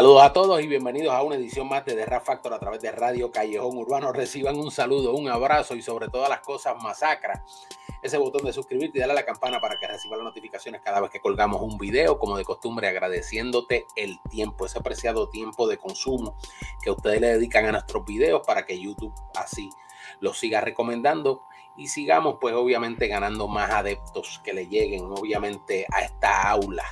Saludos a todos y bienvenidos a una edición más de The Rap Factor a través de Radio Callejón Urbano. Reciban un saludo, un abrazo y sobre todas las cosas masacra. Ese botón de suscribirte y darle a la campana para que reciban las notificaciones cada vez que colgamos un video, como de costumbre, agradeciéndote el tiempo, ese apreciado tiempo de consumo que ustedes le dedican a nuestros videos para que YouTube así los siga recomendando y sigamos pues obviamente ganando más adeptos que le lleguen obviamente a esta aula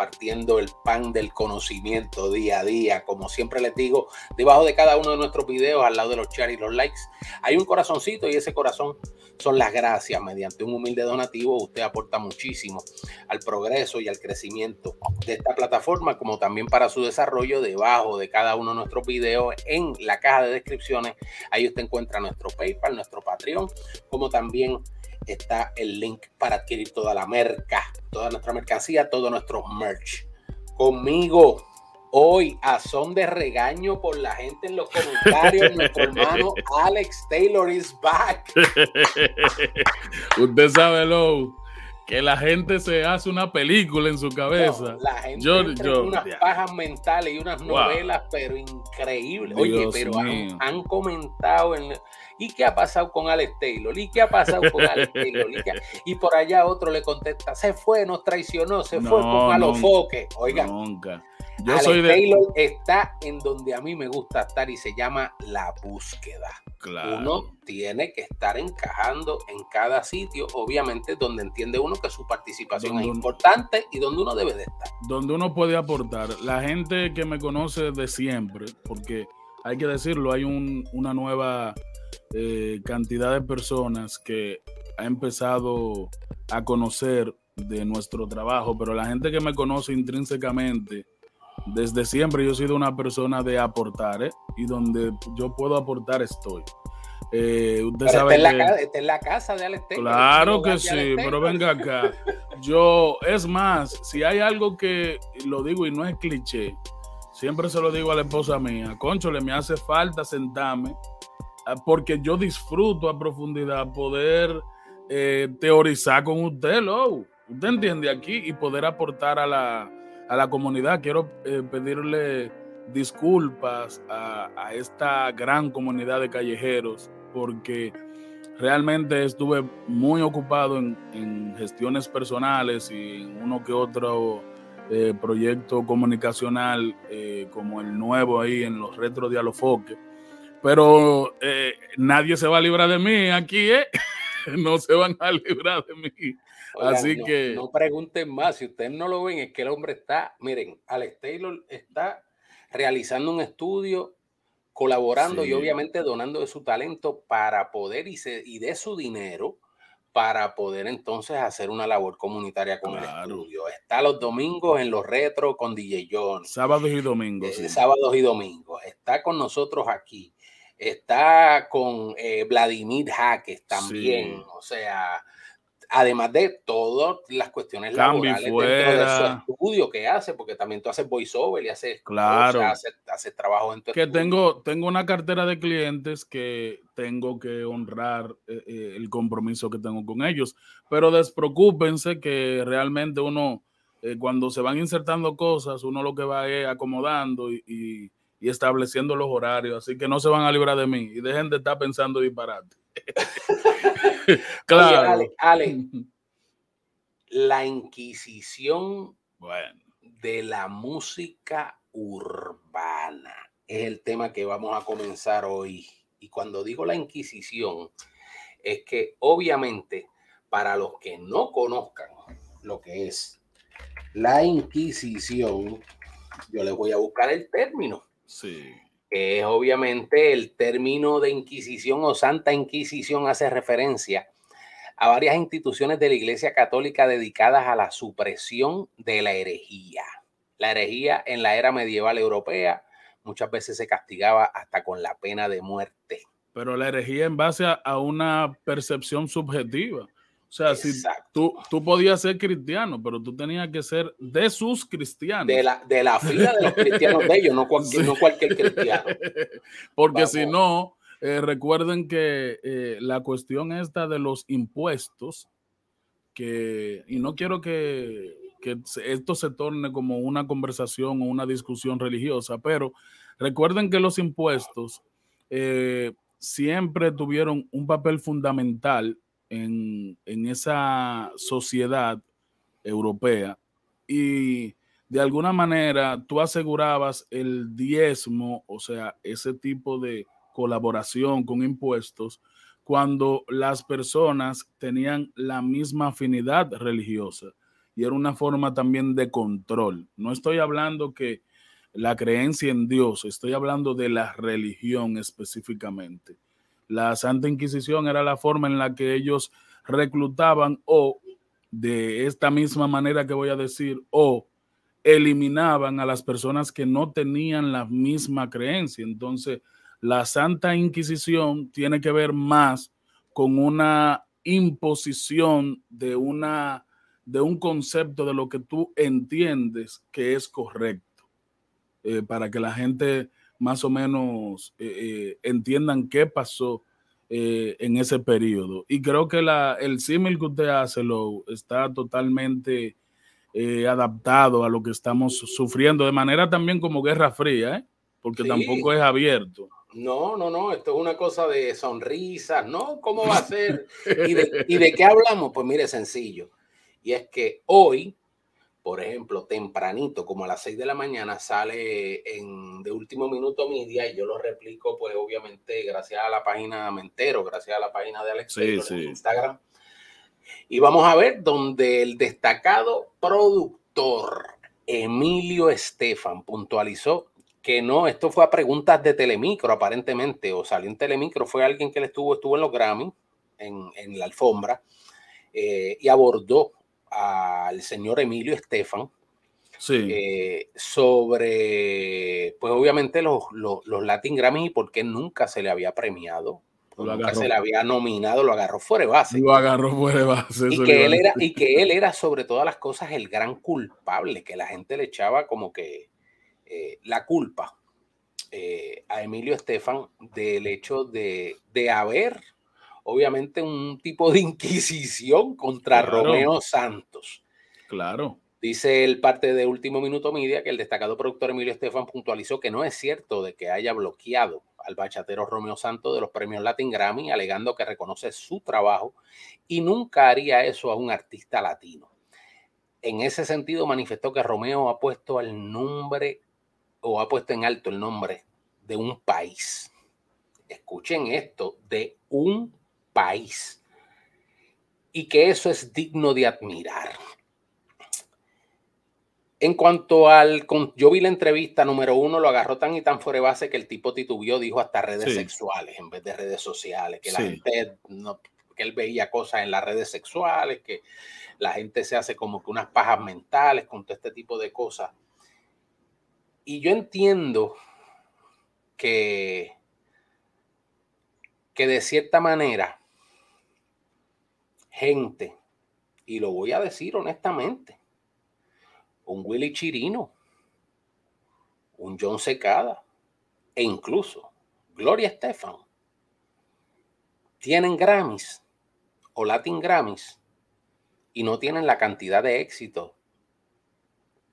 compartiendo el pan del conocimiento día a día. Como siempre les digo, debajo de cada uno de nuestros videos, al lado de los chats y los likes, hay un corazoncito y ese corazón son las gracias. Mediante un humilde donativo, usted aporta muchísimo al progreso y al crecimiento de esta plataforma, como también para su desarrollo. Debajo de cada uno de nuestros videos, en la caja de descripciones, ahí usted encuentra nuestro PayPal, nuestro Patreon, como también está el link para adquirir toda la merca, toda nuestra mercancía, todo nuestro merch. Conmigo, hoy a son de regaño por la gente en los comentarios, nuestro hermano Alex Taylor is back. Usted sabe, lo que la gente se hace una película en su cabeza. la gente yo, unas pajas mentales y unas novelas, pero increíbles. Oye, pero han, comentado en ¿Y qué ha pasado con Alex Taylor? ¿Y qué ha pasado con Alex Taylor? ¿Y, por allá otro le contesta, se fue, nos traicionó, se fue con Alofoque. Oiga, nunca. Yo Alex soy de... Taylor está en donde a mí me gusta estar y se llama la búsqueda. Claro. Uno tiene que estar encajando en cada sitio, obviamente, donde entiende uno que su participación es importante y donde uno debe de estar. Donde uno puede aportar. La gente que me conoce de siempre, porque hay que decirlo, hay una nueva eh, cantidad de personas que ha empezado a conocer de nuestro trabajo, pero la gente que me conoce intrínsecamente, desde siempre yo he sido una persona de aportar, ¿eh? y donde yo puedo aportar estoy. Eh, usted sabe está, en la, casa de Alex Claro que sí, pero venga acá. Yo, es más, si hay algo que lo digo y no es cliché, siempre se lo digo a la esposa mía, concho, le me hace falta sentarme Ah, porque yo disfruto a profundidad poder eh, teorizar con usted, ¿lo? Usted entiende aquí y poder aportar a la, comunidad. Quiero eh, pedirle disculpas a, esta gran comunidad de callejeros porque realmente estuve muy ocupado en, gestiones personales y en uno que otro eh, proyecto comunicacional como el nuevo ahí en los retro dialofoques pero eh, nadie se va a librar de mí aquí, ¿eh? no se van a librar de mí. Así que. No pregunten más. Si ustedes no lo ven, es que el hombre está. Miren, Alex Taylor está realizando un estudio, colaborando y obviamente donando de su talento para poder y, y de su dinero para poder entonces hacer una labor comunitaria con el estudio. Está los domingos en los retro con DJ John. Sábados y domingos. Eh, sábados y domingos. Está con nosotros aquí. Está con eh, Vladimir Jaques también. O sea, además de todas las cuestiones laborales dentro de su estudio que hace, porque también tú haces voiceover y haces, claro. haces, trabajo en tu Que tengo, tengo una cartera de clientes que tengo que honrar eh, eh, el compromiso que tengo con ellos, pero despreocúpense que realmente uno, cuando se van insertando cosas, uno lo que va es acomodando y y estableciendo los horarios, así que no se van a librar de mí y dejen de estar pensando disparate. claro. Ale, la Inquisición de la música urbana es el tema que vamos a comenzar hoy. Y cuando digo la Inquisición, es que obviamente para los que no conozcan lo que es la Inquisición, yo les voy a buscar el término Sí. Es obviamente el término de Inquisición o Santa Inquisición hace referencia a varias instituciones de la Iglesia Católica dedicadas a la supresión de la herejía. La herejía en la era medieval europea muchas veces se castigaba hasta con la pena de muerte. Pero la herejía en base a una percepción subjetiva. O sea, si tú, tú podías ser cristiano, pero tú tenías que ser de sus cristianos. De la, de la fila de los cristianos de ellos, no cualquier, no cualquier cristiano. Porque si no, eh, recuerden que eh, la cuestión esta de los impuestos, que, y no quiero que que esto se torne como una conversación o una discusión religiosa, pero recuerden que los impuestos eh, siempre tuvieron un papel fundamental en, en esa sociedad europea y de alguna manera tú asegurabas el diezmo, o sea, ese tipo de colaboración con impuestos, cuando las personas tenían la misma afinidad religiosa y era una forma también de control. No estoy hablando que la creencia en Dios, estoy hablando de la religión específicamente. La Santa Inquisición era la forma en la que ellos reclutaban o de esta misma manera que voy a decir, o eliminaban a las personas que no tenían la misma creencia. Entonces, la Santa Inquisición tiene que ver más con una imposición de una de un concepto de lo que tú entiendes que es correcto, eh, para que la gente más o menos eh, eh, entiendan qué pasó en ese periodo. Y creo que la, el símil que usted hace lo está totalmente adaptado a lo que estamos sufriendo, de manera también como Guerra Fría, porque tampoco es abierto. No, no, no, esto es una cosa de sonrisas, ¿no? ¿Cómo va a ser? ¿Y de, ¿Y de qué hablamos? Pues mire, sencillo. Y es que hoy, por ejemplo, tempranito, como a las 6 de la mañana, sale en de último minuto media y yo lo replico, pues obviamente, gracias a la página Mentero, gracias a la página de Alex en Instagram. Y vamos a ver donde el destacado productor Emilio Estefan puntualizó que no, esto fue a preguntas de Telemicro, aparentemente, o salió en Telemicro, fue alguien que le estuvo, estuvo en los Grammy, en, en la alfombra, eh, y abordó al señor Emilio Estefan sí. eh, sobre, pues obviamente los, los, los, Latin Grammy y por qué nunca se le había premiado. Nunca se le había nominado, lo agarró fuera de base. Lo agarró fuera de base. Y que, él era, y que él era sobre todas las cosas el gran culpable, que la gente le echaba como que eh, la culpa eh, a Emilio Estefan del hecho de, de, haber, obviamente, un tipo de inquisición contra claro. Romeo Santos. Claro. Dice el parte de Último Minuto Media que el destacado productor Emilio Estefan puntualizó que no es cierto de que haya bloqueado al bachatero Romeo Santos de los premios Latin Grammy, alegando que reconoce su trabajo y nunca haría eso a un artista latino. En ese sentido, manifestó que Romeo ha puesto el nombre o ha puesto en alto el nombre de un país. Escuchen esto, de un país. Y que eso es digno de admirar. En cuanto al, yo vi la entrevista número uno, lo agarró tan y tan fuera de base que el tipo titubió, dijo hasta redes sí. sexuales en vez de redes sociales, que la gente, no, que él veía cosas en las redes sexuales, que la gente se hace como que unas pajas mentales con todo este tipo de cosas. Y yo entiendo que, que de cierta manera, gente, y lo voy a decir honestamente, un Willy Chirino, un John Secada e incluso Gloria Estefan tienen Grammys o Latin Grammys y no tienen la cantidad de éxito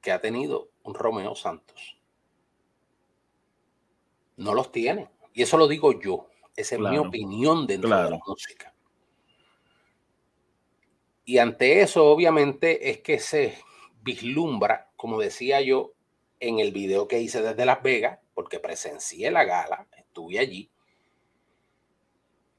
que ha tenido un Romeo Santos no los tiene. Y eso lo digo yo. Esa es claro. mi opinión dentro claro. de la música. Y ante eso, obviamente, es que se vislumbra, como decía yo en el video que hice desde Las Vegas, porque presencié la gala, estuve allí.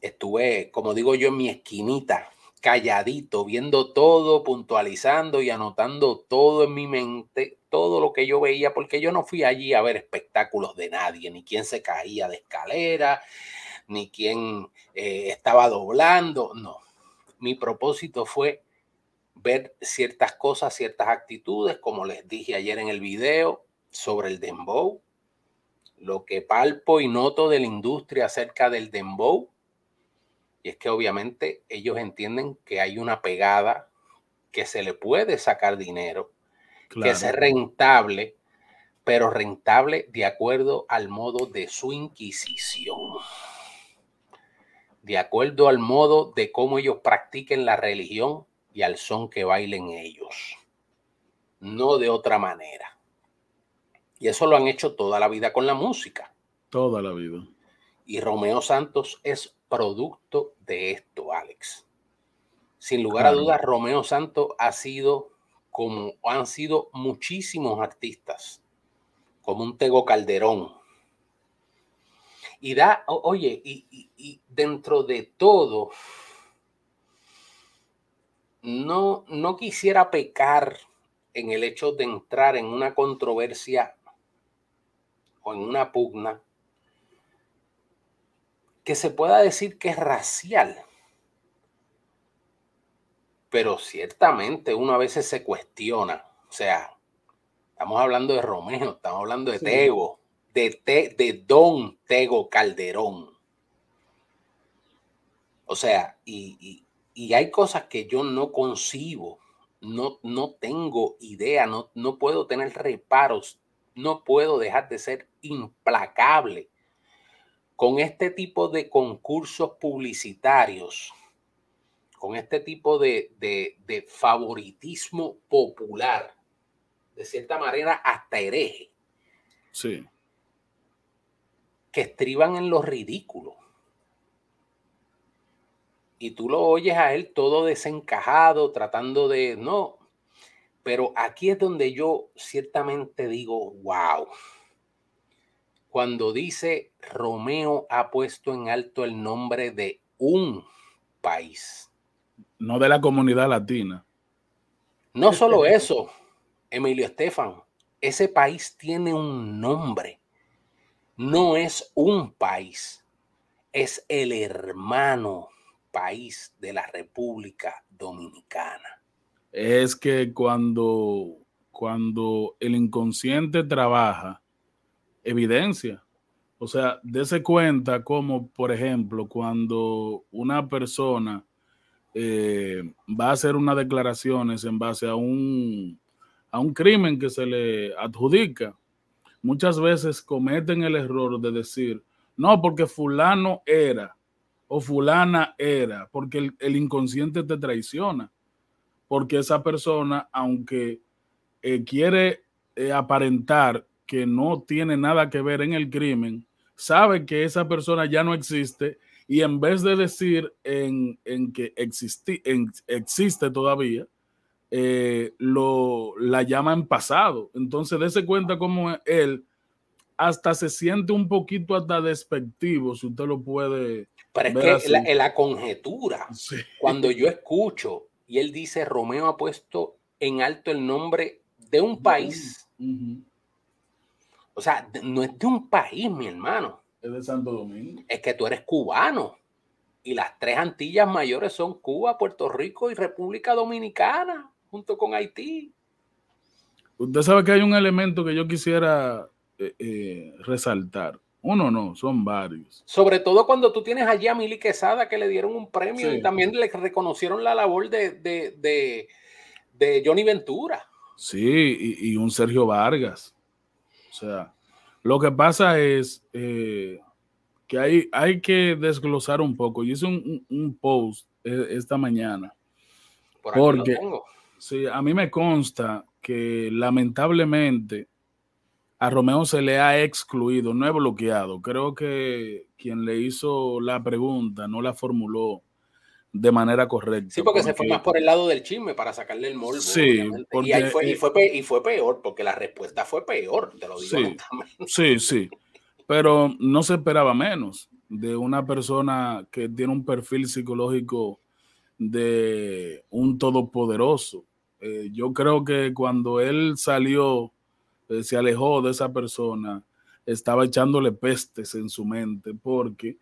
Estuve, como digo yo, en mi esquinita, calladito, viendo todo, puntualizando y anotando todo en mi mente, todo lo que yo veía, porque yo no fui allí a ver espectáculos de nadie, ni quién se caía de escalera, ni quién eh, estaba doblando, no. Mi propósito fue ver ciertas cosas, ciertas actitudes, como les dije ayer en el video sobre el dembow, lo que palpo y noto de la industria acerca del dembow, y es que obviamente ellos entienden que hay una pegada que se le puede sacar dinero, claro. que es rentable, pero rentable de acuerdo al modo de su inquisición. De acuerdo al modo de cómo ellos practiquen la religión y al son que bailen ellos. no de otra manera. Y eso lo han hecho toda la vida con la música. Toda la vida. Y Romeo Santos es producto de esto, Alex. Sin lugar a dudas, Romeo Santos ha sido como han sido muchísimos artistas, como un Tego Calderón. Y da, oye, y, dentro de todo, no, no quisiera pecar en el hecho de entrar en una controversia o en una pugna que se pueda decir que es racial. Pero ciertamente uno a veces se cuestiona. O sea, estamos hablando de Romeo, estamos hablando de Tego, de, de Don Tego Calderón. O sea, y, y, hay cosas que yo no concibo, no, no tengo idea, no, no puedo tener reparos, no puedo dejar de ser implacable con este tipo de concursos publicitarios, con este tipo de, favoritismo popular, de cierta manera hasta hereje. Sí. Que estriban en lo ridículo. Y tú lo oyes a él todo desencajado, tratando de, no, pero aquí es donde yo ciertamente digo, wow cuando dice Romeo ha puesto en alto el nombre de un país. No de la comunidad latina. No solo eso, Emilio Estefan, ese país tiene un nombre. No es un país, es el hermano país de la República Dominicana. Es que cuando, cuando el inconsciente trabaja, evidencia. O sea, dése cuenta como, por ejemplo, cuando una persona eh, va a hacer unas declaraciones en base a un, a un crimen que se le adjudica, muchas veces cometen el error de decir, no, porque fulano era o fulana era, porque el, inconsciente te traiciona, porque esa persona, aunque eh, quiere eh, aparentar que no tiene nada que ver en el crimen, sabe que esa persona ya no existe y en vez de decir en, que en, existe todavía, eh, lo, la llama en pasado. Entonces, dése cuenta cómo él hasta se siente un poquito hasta despectivo, si usted lo puede. Pero es que la, la, conjetura, cuando yo escucho y él dice, Romeo ha puesto en alto el nombre de un país. O sea, no es de un país, mi hermano. Es de Santo Domingo. Es que tú eres cubano. Y las tres Antillas mayores son Cuba, Puerto Rico y República Dominicana, junto con Haití. Usted sabe que hay un elemento que yo quisiera eh, eh, resaltar. Uno no, son varios. Sobre todo cuando tú tienes allí a Mili Quesada que le dieron un premio y también le reconocieron la labor de, Johnny Ventura. Sí, y, un Sergio Vargas. O sea, lo que pasa es eh, que hay, hay que desglosar un poco. Yo hice un, post e, esta mañana. porque sí, a mí me consta que lamentablemente a Romeo se le ha excluido, no he bloqueado. Creo que quien le hizo la pregunta no la formuló de manera correcta. Sí, porque, se fue más por el lado del chisme para sacarle el morbo. Sí, y, fue, y, fue, y, fue, peor, porque la respuesta fue peor, te lo digo. Sí, sí, sí, pero no se esperaba menos de una persona que tiene un perfil psicológico de un todopoderoso. Eh, yo creo que cuando él salió, eh, se alejó de esa persona, estaba echándole pestes en su mente, porque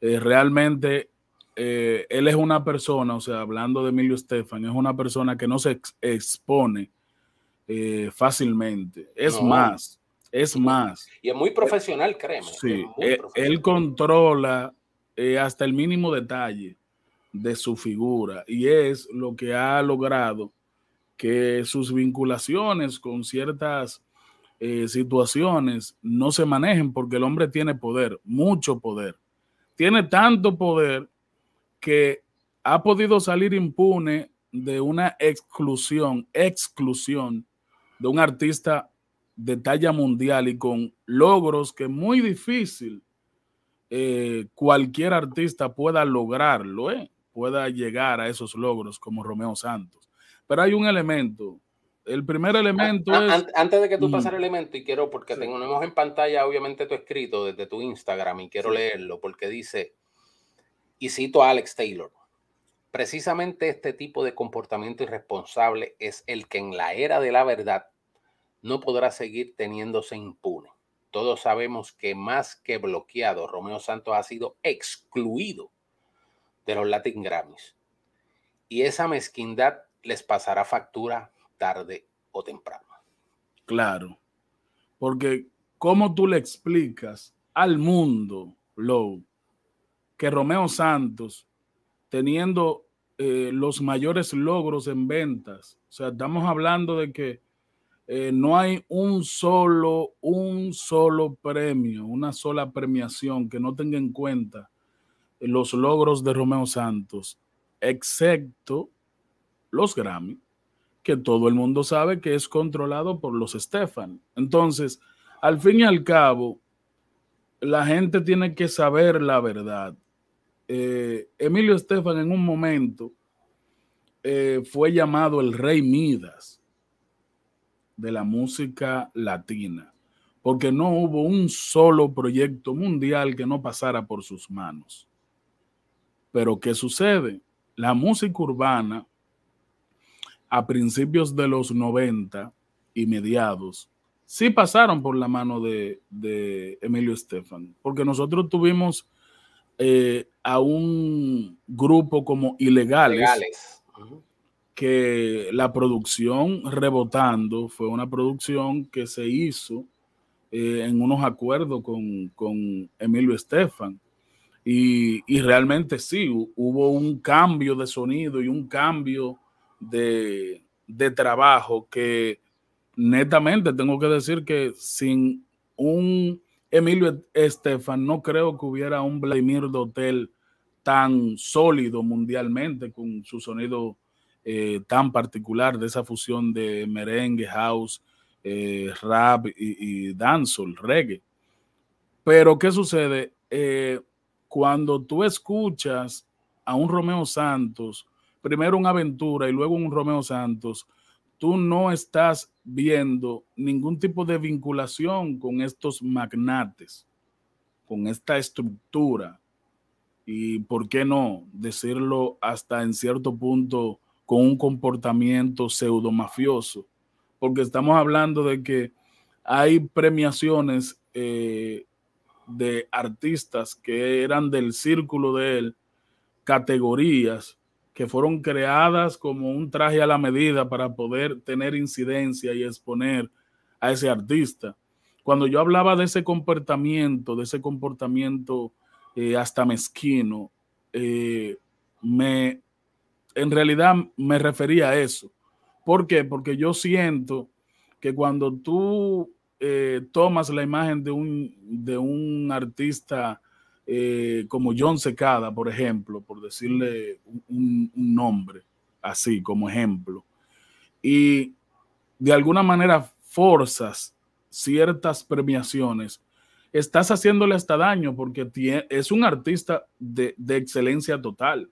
eh, realmente él es una persona, o sea, hablando de Emilio Estefan, es una persona que no se expone fácilmente. Es más, es más. Y es muy profesional, créeme. Sí, él, controla hasta el mínimo detalle de su figura y es lo que ha logrado que sus vinculaciones con ciertas situaciones no se manejen porque el hombre tiene poder, mucho poder. Tiene tanto poder que ha podido salir impune de una exclusión, exclusión de un artista de talla mundial y con logros que muy difícil eh, cualquier artista pueda lograrlo, ¿eh? pueda llegar a esos logros como Romeo Santos. Pero hay un elemento. El primer elemento es... Antes de que tú pases el elemento, y quiero, porque tenemos en pantalla obviamente tu escrito desde tu Instagram y quiero leerlo, porque dice, y cito a Alex Taylor, precisamente este tipo de comportamiento irresponsable es el que en la era de la verdad no podrá seguir teniéndose impune. Todos sabemos que más que bloqueado, Romeo Santos ha sido excluido de los Latin Grammys. Y esa mezquindad les pasará factura tarde o temprano. Claro, porque ¿cómo tú le explicas al mundo, Low, que Romeo Santos, teniendo eh, los mayores logros en ventas, o sea, estamos hablando de que eh, no hay un solo, un solo premio, una sola premiación que no tenga en cuenta los logros de Romeo Santos, excepto los Grammy, que todo el mundo sabe que es controlado por los Stefan. Entonces, al fin y al cabo, la gente tiene que saber la verdad. Eh, Emilio Estefan en un momento eh, fue llamado el rey Midas de la música latina, porque no hubo un solo proyecto mundial que no pasara por sus manos. Pero ¿qué sucede? La música urbana a principios de los 90 y mediados sí pasaron por la mano de, Emilio Estefan, porque nosotros tuvimos eh, a un grupo como Ilegales, que la producción Rebotando fue una producción que se hizo eh, en unos acuerdos con, con Emilio Estefan. Y, realmente sí, hubo un cambio de sonido y un cambio de, trabajo que netamente tengo que decir que sin un Emilio Estefan no creo que hubiera un Vladimir Dotel tan sólido mundialmente con su sonido eh, tan particular de esa fusión de merengue, house, eh, rap y, y dancehall, reggae. Pero ¿qué sucede? Eh, cuando tú escuchas a un Romeo Santos, primero una aventura y luego un Romeo Santos, tú no estás viendo ningún tipo de vinculación con estos magnates, con esta estructura. Y por qué no decirlo hasta en cierto punto con un comportamiento pseudo mafioso, porque estamos hablando de que hay premiaciones eh, de artistas que eran del círculo de él, categorías que fueron creadas como un traje a la medida para poder tener incidencia y exponer a ese artista. Cuando yo hablaba de ese comportamiento, de ese comportamiento eh, hasta mezquino, eh, me, en realidad me refería a eso. ¿Por qué? Porque yo siento que cuando tú eh, tomas la imagen de un, de un artista eh, como John Secada, por ejemplo, por decirle un, nombre así como ejemplo, y de alguna manera forzas ciertas premiaciones, estás haciéndole hasta daño porque es un artista de, de excelencia total.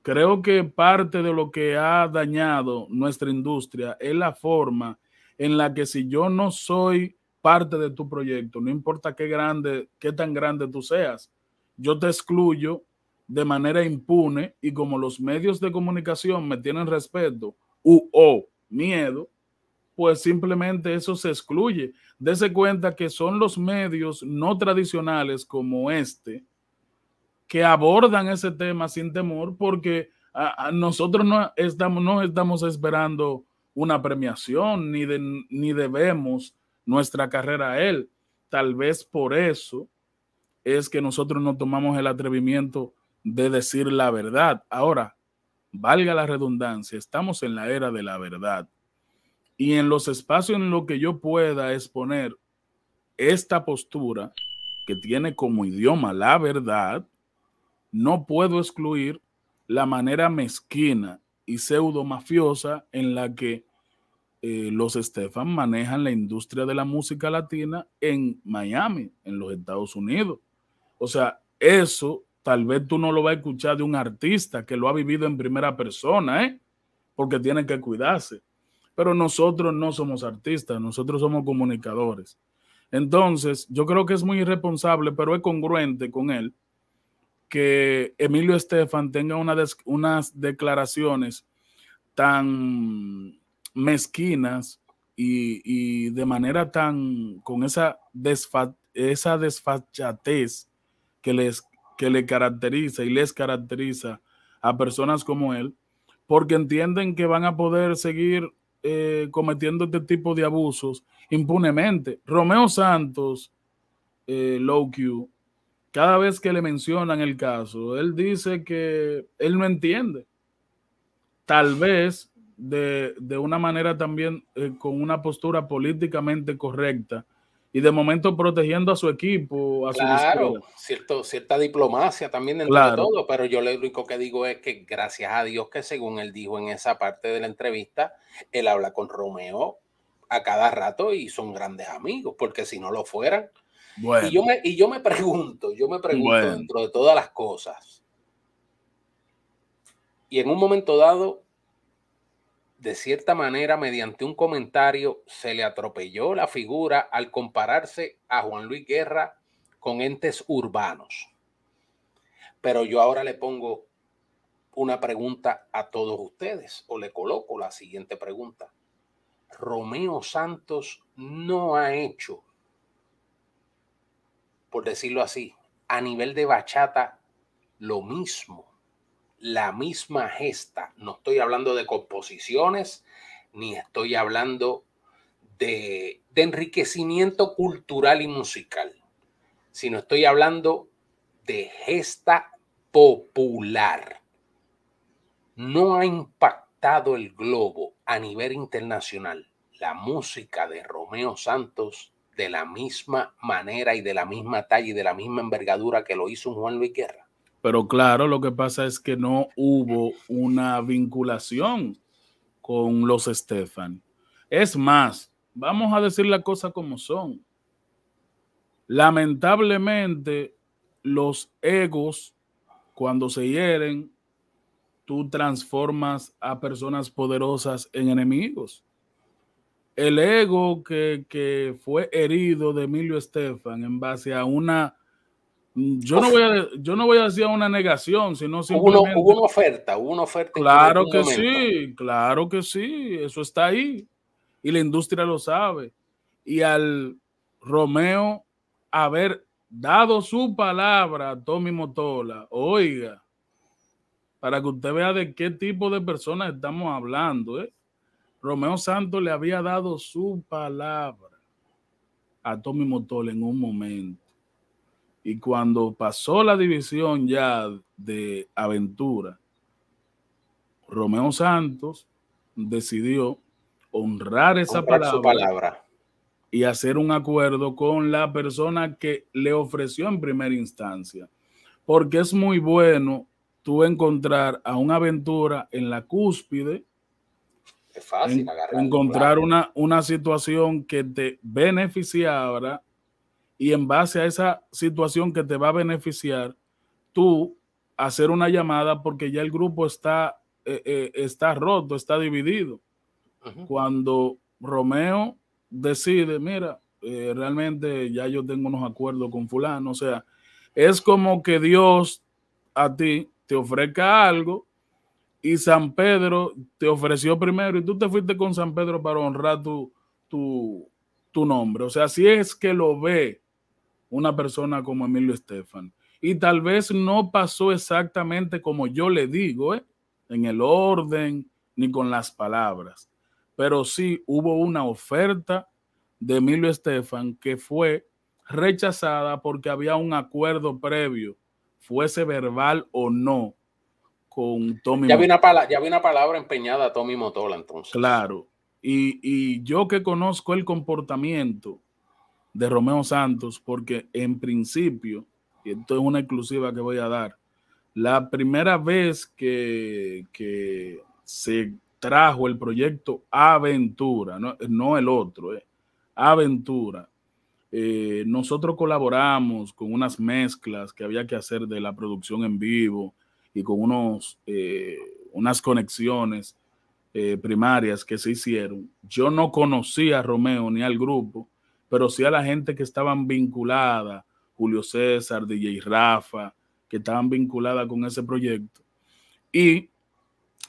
Creo que parte de lo que ha dañado nuestra industria es la forma en la que si yo no soy parte de tu proyecto, no importa qué grande, qué tan grande tú seas, yo te excluyo de manera impune y como los medios de comunicación me tienen respeto u o miedo, pues simplemente eso se excluye. Dese cuenta que son los medios no tradicionales como este que abordan ese tema sin temor porque a, nosotros no estamos, no estamos esperando una premiación, ni, ni debemos nuestra carrera a él. Tal vez por eso es que nosotros no tomamos el atrevimiento de decir la verdad. Ahora, valga la redundancia, estamos en la era de la verdad. Y en los espacios en los que yo pueda exponer esta postura que tiene como idioma la verdad, no puedo excluir la manera mezquina y pseudo mafiosa en la que eh, los Estefan manejan la industria de la música latina en Miami, en los Estados Unidos. O sea, eso tal vez tú no lo vas a escuchar de un artista que lo ha vivido en primera persona, ¿eh? porque tiene que cuidarse. Pero nosotros no somos artistas, nosotros somos comunicadores. Entonces, yo creo que es muy irresponsable, pero es congruente con él que Emilio Estefan tenga unas declaraciones tan mezquinas y, de manera tan con esa, esa desfachatez que, les, que le caracteriza y les caracteriza a personas como él, porque entienden que van a poder seguir eh, cometiendo este tipo de abusos impunemente. Romeo Santos, eh, Low Q, cada vez que le mencionan el caso, él dice que él no entiende. Tal vez de, una manera también eh, con una postura políticamente correcta y de momento protegiendo a su equipo, a claro, cierto, cierta diplomacia también dentro de todo, pero yo lo único que digo es que gracias a Dios que según él dijo en esa parte de la entrevista, él habla con Romeo a cada rato y son grandes amigos, porque si no lo fueran. Y, yo me, y yo me pregunto, yo me pregunto dentro de todas las cosas, y en un momento dado, de cierta manera, mediante un comentario, se le atropelló la figura al compararse a Juan Luis Guerra con entes urbanos. Pero yo ahora le pongo una pregunta a todos ustedes, o le coloco la siguiente pregunta. Romeo Santos no ha hecho, por decirlo así, a nivel de bachata, lo mismo la misma gesta. No estoy hablando de composiciones, ni estoy hablando de, enriquecimiento cultural y musical, sino estoy hablando de gesta popular. No ha impactado el globo a nivel internacional la música de Romeo Santos de la misma manera y de la misma talla y de la misma envergadura que lo hizo Juan Luis Guerra. Pero claro, lo que pasa es que no hubo una vinculación con los Estefan. Es más, vamos a decir las cosas como son. Lamentablemente, los egos, cuando se hieren, tú transformas a personas poderosas en enemigos. El ego que, que fue herido de Emilio Estefan en base a una yo no, voy a, yo no voy a decir una negación, sino simplemente... Hubo, una oferta, hubo una oferta. Claro que sí, claro que sí, eso está ahí. Y la industria lo sabe. Y al Romeo haber dado su palabra a Tommy Motola, oiga, para que usted vea de qué tipo de personas estamos hablando, ¿eh? Romeo Santos le había dado su palabra a Tommy Motola en un momento y cuando pasó la división ya de aventura, Romeo Santos decidió honrar esa palabra, y hacer un acuerdo con la persona que le ofreció en primera instancia. Porque es muy bueno tú encontrar a una aventura en la cúspide. Es fácil encontrar una, una situación que te beneficiara y en base a esa situación que te va a beneficiar, tú hacer una llamada porque ya el grupo está, eh, eh, está roto, está dividido. Cuando Romeo decide, mira, eh, realmente ya yo tengo unos acuerdos con fulano, o sea, es como que Dios a ti te ofrezca algo y San Pedro te ofreció primero y tú te fuiste con San Pedro para honrar tu, tu, tu nombre. O sea, si es que lo ve una persona como Emilio Estefan. Y tal vez no pasó exactamente como yo le digo, ¿eh? en el orden ni con las palabras, pero sí hubo una oferta de Emilio Estefan que fue rechazada porque había un acuerdo previo, fuese verbal o no, con Tommy. Ya había una, palabra, ya una palabra empeñada a Tommy Motola entonces. Claro. Y, y yo que conozco el comportamiento de Romeo Santos, porque en principio, y esto es una exclusiva que voy a dar, la primera vez que, que se trajo el proyecto Aventura, no, el otro, eh, Aventura. Eh, nosotros colaboramos con unas mezclas que había que hacer de la producción en vivo y con unos, eh, unas conexiones primarias que se hicieron. Yo no conocía a Romeo ni al grupo, pero sí a la gente que estaban vinculada, Julio César, DJ Rafa, que estaban vinculadas con ese proyecto. Y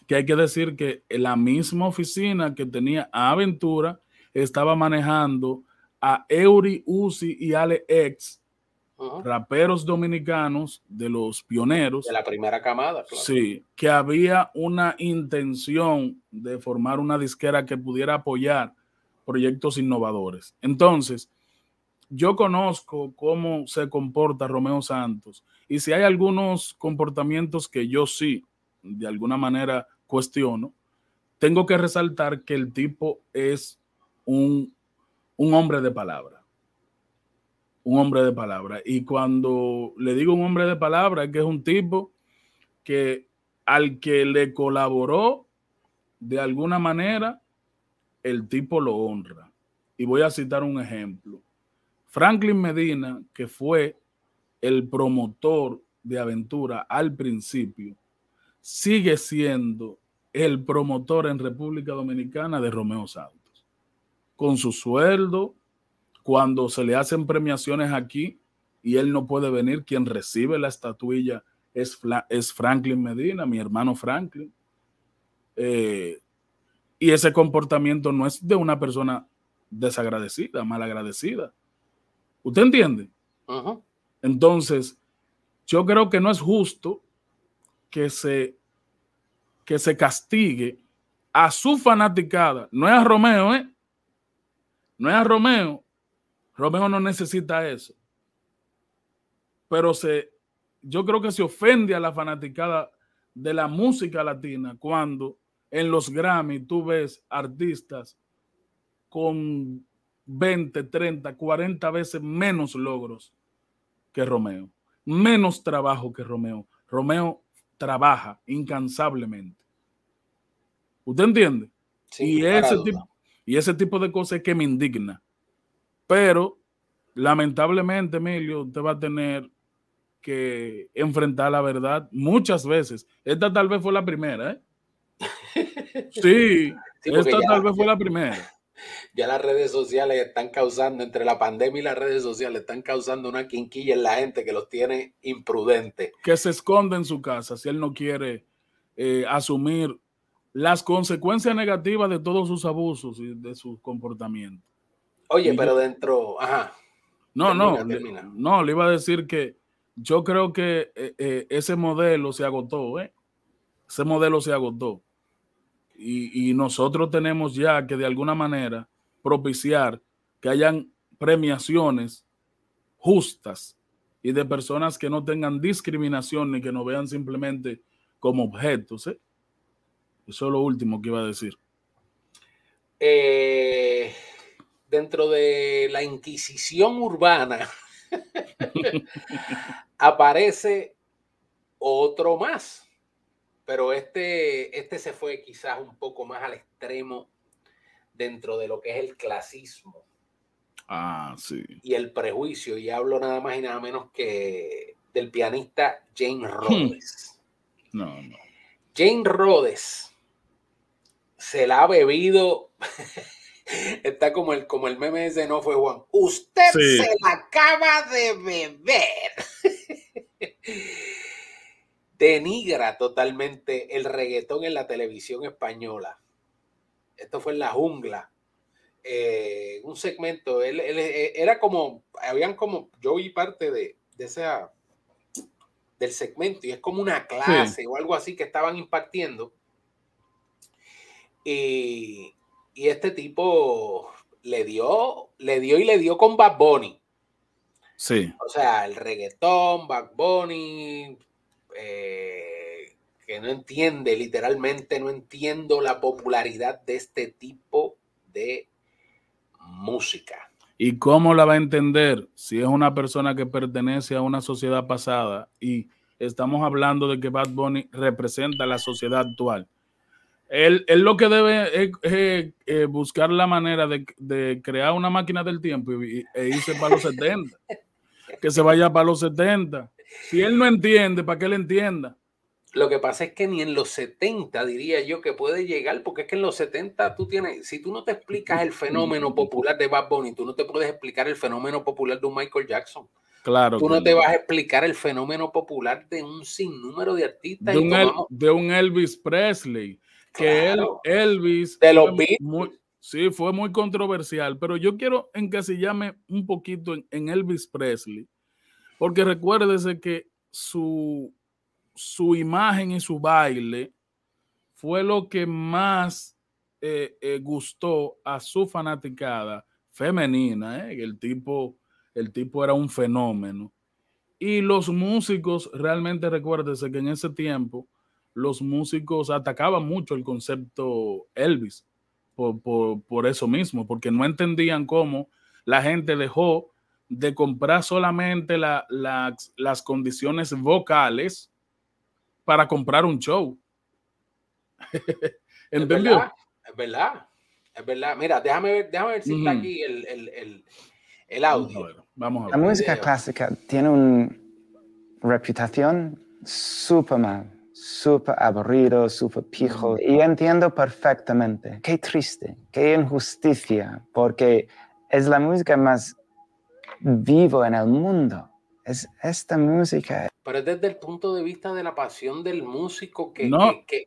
que hay que decir que la misma oficina que tenía Aventura estaba manejando a Eury, Uzi y Ale X, raperos dominicanos de los pioneros. De la primera camada, claro. Sí, que había una intención de formar una disquera que pudiera apoyar proyectos innovadores. Entonces, yo conozco cómo se comporta Romeo Santos y si hay algunos comportamientos que yo sí, de alguna manera, cuestiono, tengo que resaltar que el tipo es un, un hombre de palabra. Un hombre de palabra. Y cuando le digo un hombre de palabra, es que es un tipo que al que le colaboró de alguna manera, el tipo lo honra. Y voy a citar un ejemplo. Franklin Medina, que fue el promotor de Aventura al principio, sigue siendo el promotor en República Dominicana de Romeo Santos. Con su sueldo, cuando se le hacen premiaciones aquí y él no puede venir, quien recibe la estatuilla es, Franklin Medina, mi hermano Franklin. Eh, y ese comportamiento no es de una persona desagradecida, malagradecida. ¿Usted entiende? Entonces, yo creo que no es justo que se, que se castigue a su fanaticada. No es a Romeo, ¿eh? No es a Romeo. Romeo no necesita eso. Pero se, yo creo que se ofende a la fanaticada de la música latina cuando en los Grammy tú ves artistas con 20, 30, 40 veces menos logros que Romeo, menos trabajo que Romeo. Romeo trabaja incansablemente. ¿Usted entiende? y, ese tipo, y ese tipo de cosas es que me indigna. Pero lamentablemente, Emilio, usted va a tener que enfrentar la verdad muchas veces. Esta tal vez fue la primera, ¿eh? Sí, esta tal vez fue la primera. Ya las redes sociales están causando, entre la pandemia y las redes sociales, están causando una quinquilla en la gente que los tiene imprudentes. Que se esconde en su casa si él no quiere eh, asumir las consecuencias negativas de todos sus abusos y de su comportamiento. Oye, pero dentro, ajá. No, no, no, le iba a decir que yo creo que eh, eh, ese modelo se agotó, ¿eh? Ese modelo se agotó y, nosotros tenemos ya que de alguna manera propiciar que hayan premiaciones justas y de personas que no tengan discriminación ni que nos vean simplemente como objetos. ¿eh? Eso es lo último que iba a decir. Eh, dentro de la Inquisición urbana aparece otro más pero este, este se fue quizás un poco más al extremo dentro de lo que es el clasismo. Ah, sí. Y el prejuicio, y hablo nada más y nada menos que del pianista Jane hmm. Rhodes. No, no. Jane Rhodes se la ha bebido. Está como el, como el meme ese, no fue Juan. Usted se la acaba de beber. denigra totalmente el reggaetón en la televisión española. Esto fue en la jungla. Eh, un segmento, él, eh, era como, habían como, yo vi parte de, de esa, del segmento y es como una clase o algo así que estaban impartiendo. Y, y, este tipo le dio, le dio y le dio con Bad Bunny. Sí. O sea, el reggaetón, Bad Bunny, eh, que no entiende, literalmente no entiendo la popularidad de este tipo de música. ¿Y cómo la va a entender si es una persona que pertenece a una sociedad pasada y estamos hablando de que Bad Bunny representa la sociedad actual? Él, lo que debe es, eh, buscar la manera de, crear una máquina del tiempo e irse para los 70. que se vaya para los 70. Si él no entiende, ¿para qué le entienda? Lo que pasa es que ni en los 70 diría yo que puede llegar, porque es que en los 70 tú tienes, si tú no te explicas el fenómeno popular de Bad Bunny, tú no te puedes explicar el fenómeno popular de un Michael Jackson. Claro. Tú no te vas a explicar el fenómeno popular de un sinnúmero de artistas. De, un, Elvis Presley. Que Elvis. De los Sí, fue muy controversial, pero yo quiero encasillarme un poquito en Elvis Presley, porque recuérdese que su su imagen y su baile fue lo que más eh, eh, gustó a su fanaticada femenina. Eh, el, tipo, el tipo era un fenómeno. Y los músicos, realmente recuérdese que en ese tiempo los músicos atacaban mucho el concepto Elvis por, eso mismo, porque no entendían cómo la gente dejó de comprar solamente las condiciones vocales para comprar un show. ¿Entendió? Es verdad, es verdad, Mira, déjame ver, déjame ver si está aquí el, el, el, audio. Vamos a ver. La música clásica tiene una reputación súper mal, súper aburrido, súper pijo. Y entiendo perfectamente. Qué triste, qué injusticia, porque es la música más vivo en el mundo. Es esta música pero es desde el punto de vista de la pasión del músico que,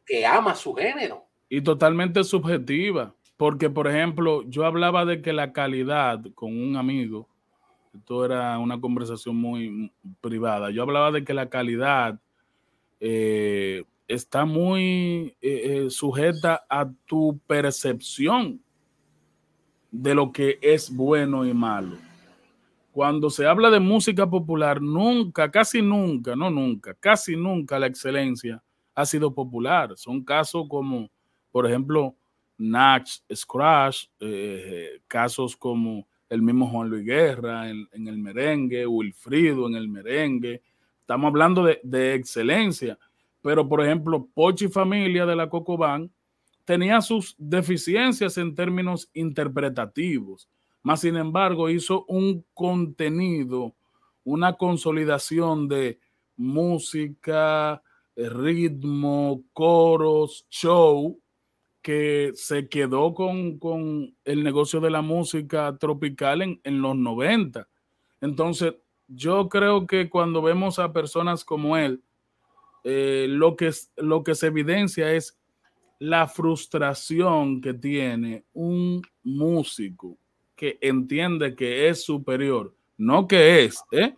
que, ama su género. Y totalmente subjetiva, porque por ejemplo, yo hablaba de que la calidad con un amigo, esto era una conversación muy privada, yo hablaba de que la calidad eh, está muy eh, eh, sujeta a tu percepción de lo que es bueno y malo cuando se habla de música popular, nunca, casi nunca, no nunca, casi nunca la excelencia ha sido popular. Son casos como, por ejemplo, Nach, Scratch, eh, casos como el mismo Juan Luis Guerra en, el merengue, Wilfrido en el merengue. Estamos hablando de, de excelencia. Pero, por ejemplo, Pochi Familia de la Cocobán tenía sus deficiencias en términos interpretativos más sin embargo, hizo un contenido, una consolidación de música, ritmo, coros, show, que se quedó con, el negocio de la música tropical en, los 90. Entonces, yo creo que cuando vemos a personas como él, eh, lo, que, lo que se evidencia es la frustración que tiene un músico que entiende que es superior, no que es, ¿eh?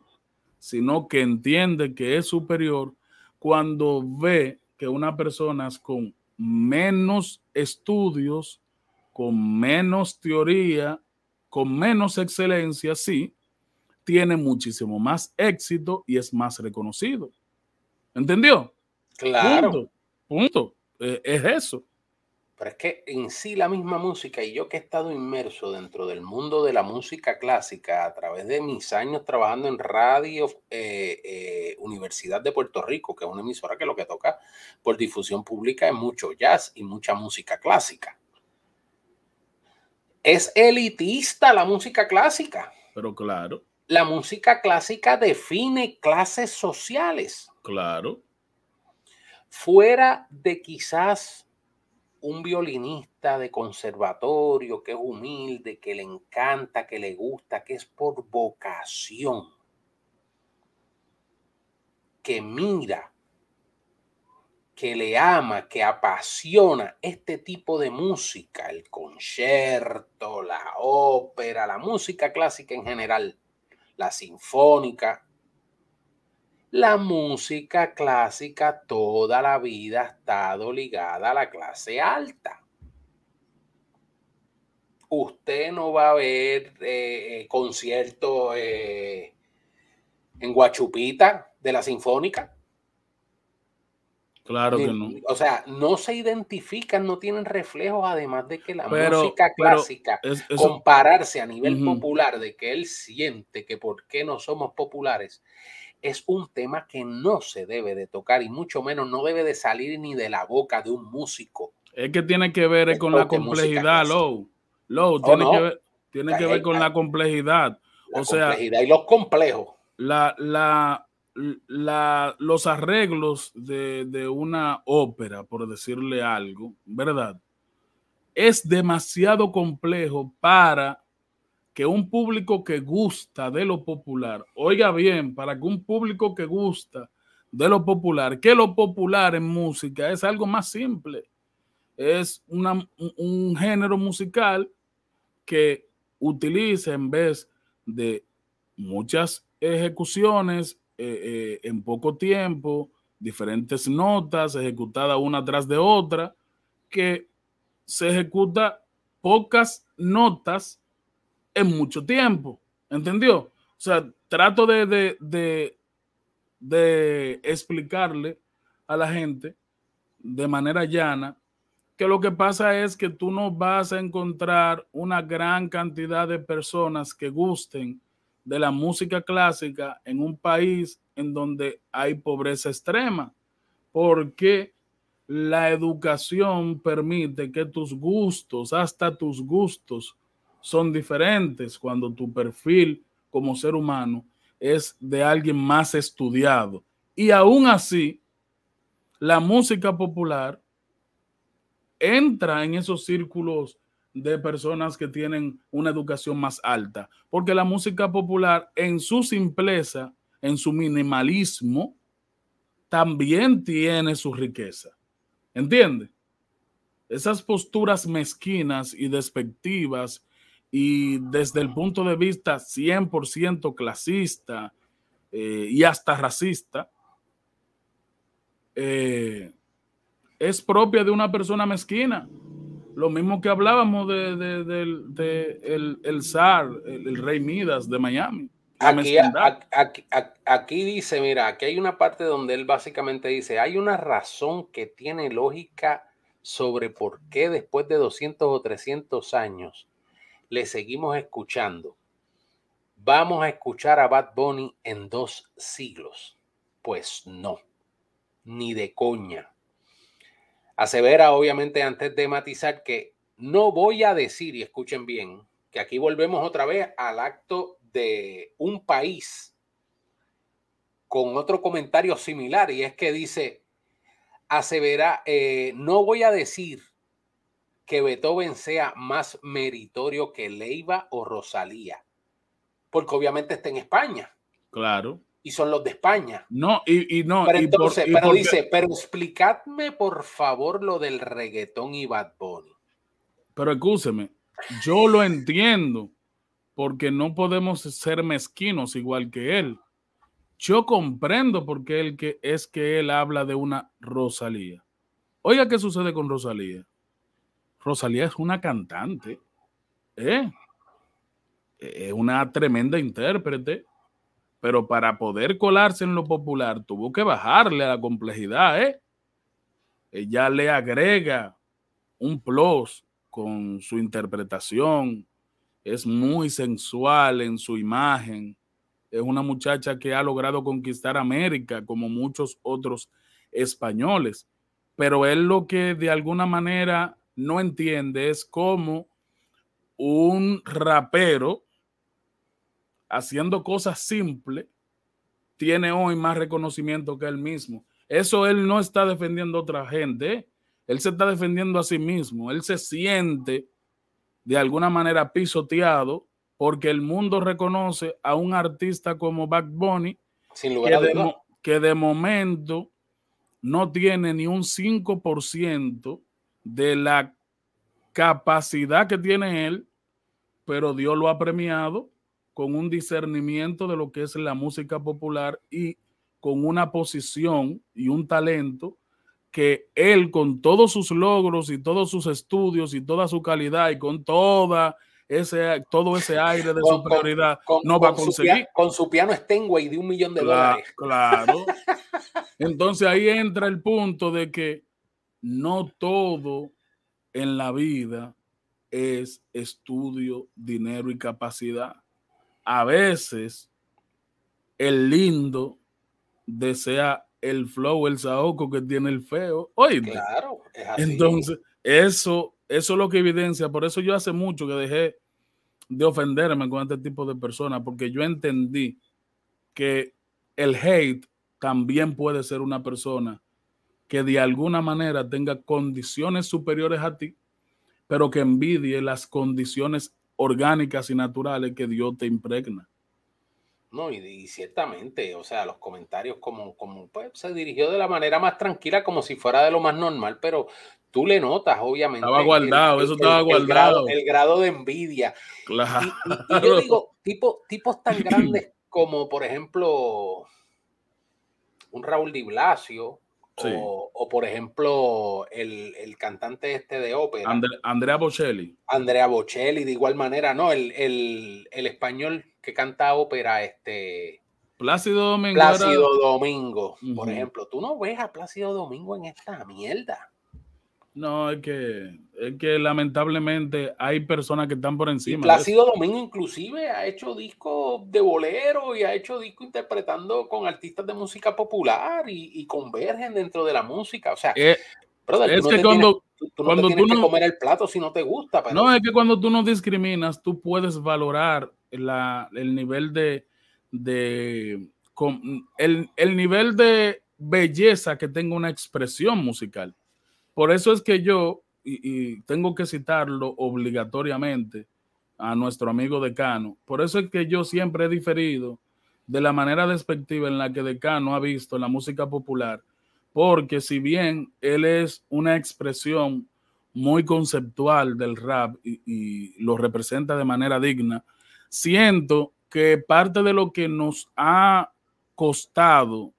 sino que entiende que es superior cuando ve que una persona con menos estudios, con menos teoría, con menos excelencia, sí, tiene muchísimo más éxito y es más reconocido. ¿Entendió? Claro. Punto. Punto. Eh, es eso. Pero es que en sí la misma música, y yo que he estado inmerso dentro del mundo de la música clásica a través de mis años trabajando en Radio eh, eh, Universidad de Puerto Rico, que es una emisora que lo que toca por difusión pública es mucho jazz y mucha música clásica. Es elitista la música clásica. Pero claro. La música clásica define clases sociales. Claro. Fuera de quizás un violinista de conservatorio que es humilde, que le encanta, que le gusta, que es por vocación, que mira, que le ama, que apasiona este tipo de música, el concierto, la ópera, la música clásica en general, la sinfónica, la música clásica toda la vida ha estado ligada a la clase alta. Usted no va a ver eh, conciertos eh, en Guachupita de la Sinfónica. Claro que no. O sea, no se identifican, no tienen reflejos, además de que la música clásica, compararse a nivel popular, de que él siente que por qué no somos populares, es un tema que no se debe de tocar y mucho menos no debe de salir ni de la boca de un músico Es que tiene que ver con la complejidad, Low. Low, tiene, que ver, tiene que ver con la complejidad. o sea, complejidad y los complejos. La, la, la, los arreglos de, de una ópera, por decirle algo, ¿verdad? Es demasiado complejo para que un público que gusta de lo popular, oiga bien, para que un público que gusta de lo popular, que lo popular en música es algo más simple, es un género musical que utiliza en vez de muchas ejecuciones eh, eh, en poco tiempo, diferentes notas ejecutadas una tras de otra, que se ejecuta pocas notas en mucho tiempo. ¿Entendió? O sea, trato de, de, de, explicarle a la gente de manera llana que lo que pasa es que tú no vas a encontrar una gran cantidad de personas que gusten de la música clásica en un país en donde hay pobreza extrema, porque la educación permite que tus gustos, hasta tus gustos, son diferentes cuando tu perfil como ser humano es de alguien más estudiado. Y aún así, la música popular entra en esos círculos de personas que tienen una educación más alta, porque la música popular en su simpleza, en su minimalismo, también tiene su riqueza. ¿Entiende? Esas posturas mezquinas y despectivas y desde el punto de vista 100% clasista eh, y hasta racista, eh, es propia de una persona mezquina. Lo mismo que hablábamos de, el, el, zar, el, rey Midas de Miami. Aquí, aquí, dice, mira, aquí hay una parte donde él básicamente dice, hay una razón que tiene lógica sobre por qué después de 200 o 300 años le seguimos escuchando. ¿Vamos a escuchar a Bad Bunny en dos siglos? Pues no, ni de coña. Asevera, obviamente, antes de matizar que no voy a decir, y escuchen bien, que aquí volvemos otra vez al acto de un país con otro comentario similar, y es que dice, asevera, eh, no voy a decir que Beethoven sea más meritorio que Leiva o Rosalía, porque obviamente está en España. Claro. Y son los de España. No, y, no. Pero entonces, pero dice, pero explicadme por favor lo del reggaetón y Bad Bunny. Pero escúcheme, yo lo entiendo, porque no podemos ser mezquinos igual que él. Yo comprendo por qué él que es que él habla de una Rosalía. Oiga, ¿qué sucede con Rosalía? Rosalía es una cantante, ¿eh? es una tremenda intérprete, pero para poder colarse en lo popular tuvo que bajarle a la complejidad. ¿eh? Ella le agrega un plus con su interpretación, es muy sensual en su imagen, es una muchacha que ha logrado conquistar América como muchos otros españoles, pero él lo que de alguna manera no entiende es cómo un rapero haciendo cosas simples tiene hoy más reconocimiento que él mismo. Eso él no está defendiendo a otra gente, ¿eh? él se está defendiendo a sí mismo, él se siente de alguna manera pisoteado porque el mundo reconoce a un artista como Back Bunny que de momento no tiene ni un 5% de la capacidad que tiene él, pero Dios lo ha premiado con un discernimiento de lo que es la música popular y con una posición y un talento que él con todos sus logros y todos sus estudios y toda su calidad y con toda ese, todo ese aire de superioridad no va a conseguir. con su piano Steinway de un millón de dólares. Claro. Entonces ahí entra el punto de que no todo en la vida es estudio, dinero y capacidad. A veces el lindo desea el flow, el saoco que tiene el feo. Oye, claro, Entonces, eso, eso es lo que evidencia. Por eso yo hace mucho que dejé de ofenderme con este tipo de personas, porque yo entendí que el hate también puede ser una persona que de alguna manera tenga condiciones superiores a ti, pero que envidie las condiciones orgánicas y naturales que Dios te impregna. No, y, ciertamente, o sea, los comentarios como, como pues, se dirigió de la manera más tranquila, como si fuera de lo más normal, pero tú le notas, obviamente. Estaba guardado, eso estaba guardado. El grado, de envidia. Claro. Y, yo digo, tipo, tipos tan grandes como, por ejemplo, un Raúl Di Blasio, o, por ejemplo, el, cantante este de ópera. Andrea Bocelli. Andrea Bocelli, de igual manera, ¿no? El, el español que canta ópera, este. Plácido Domingo. Plácido Domingo, por ejemplo. Tú no ves a Plácido Domingo en esta mierda. No, es que, es que lamentablemente hay personas que están por encima. Plácido Domingo inclusive ha hecho discos de bolero y ha hecho discos interpretando con artistas de música popular y, convergen dentro de la música. O sea, eh, es que cuando, tú, no tienes que comer el plato si no te gusta. No, es que cuando tú no discriminas, tú puedes valorar el nivel de, de el, el nivel de belleza que tenga una expresión musical. Por eso es que yo, y, tengo que citarlo obligatoriamente a nuestro amigo Decano, por eso es que yo siempre he diferido de la manera despectiva en la que Decano ha visto la música popular, porque si bien él es una expresión muy conceptual del rap y, lo representa de manera digna, siento que parte de lo que nos ha costado,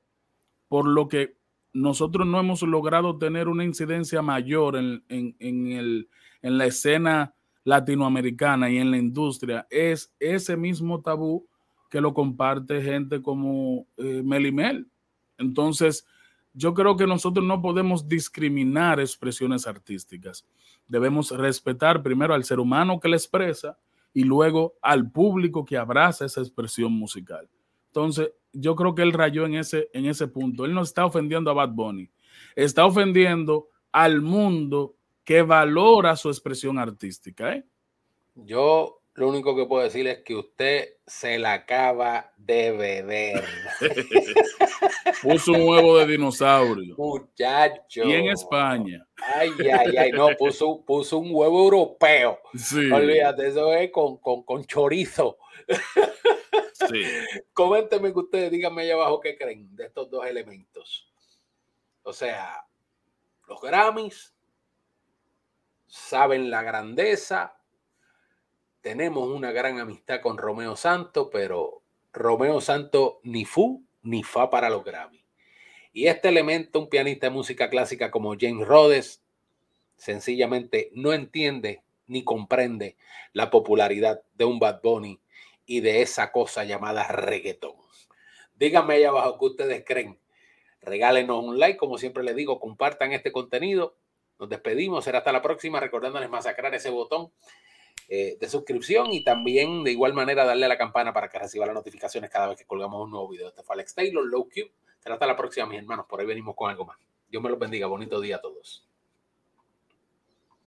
por lo que nosotros no hemos logrado tener una incidencia mayor en, el, en la escena latinoamericana y en la industria, es ese mismo tabú que lo comparte gente como eh, Melimel. Entonces, yo creo que nosotros no podemos discriminar expresiones artísticas. Debemos respetar primero al ser humano que la expresa y luego al público que abraza esa expresión musical. Entonces, yo creo que él rayó en ese, en ese punto. Él no está ofendiendo a Bad Bunny, está ofendiendo al mundo que valora su expresión artística. ¿eh? Yo lo único que puedo decir es que usted se la acaba de beber. puso un huevo de dinosaurio. Muchacho. Y en España. Ay, ay, ay, no, puso, puso un huevo europeo. Sí. Olvídate, eso es con, con chorizo. Sí. Coméntenme ustedes, díganme allá abajo qué creen de estos dos elementos. O sea, los Grammys saben la grandeza, tenemos una gran amistad con Romeo Santo, pero Romeo Santo ni fu ni fa para los Grammy. Y este elemento, un pianista de música clásica como James Rhodes, sencillamente no entiende ni comprende la popularidad de un Bad Bunny y de esa cosa llamada reggaetón. Díganme allá abajo qué ustedes creen. Regálenos un like, como siempre les digo, compartan este contenido. Nos despedimos, será hasta la próxima, recordándoles masacrar ese botón eh, de suscripción y también de igual manera darle a la campana para que reciba las notificaciones cada vez que colgamos un nuevo video. Este fue Alex Taylor, Low Q. Será hasta la próxima, mis hermanos. Por ahí venimos con algo más. Dios me los bendiga. Bonito día a todos.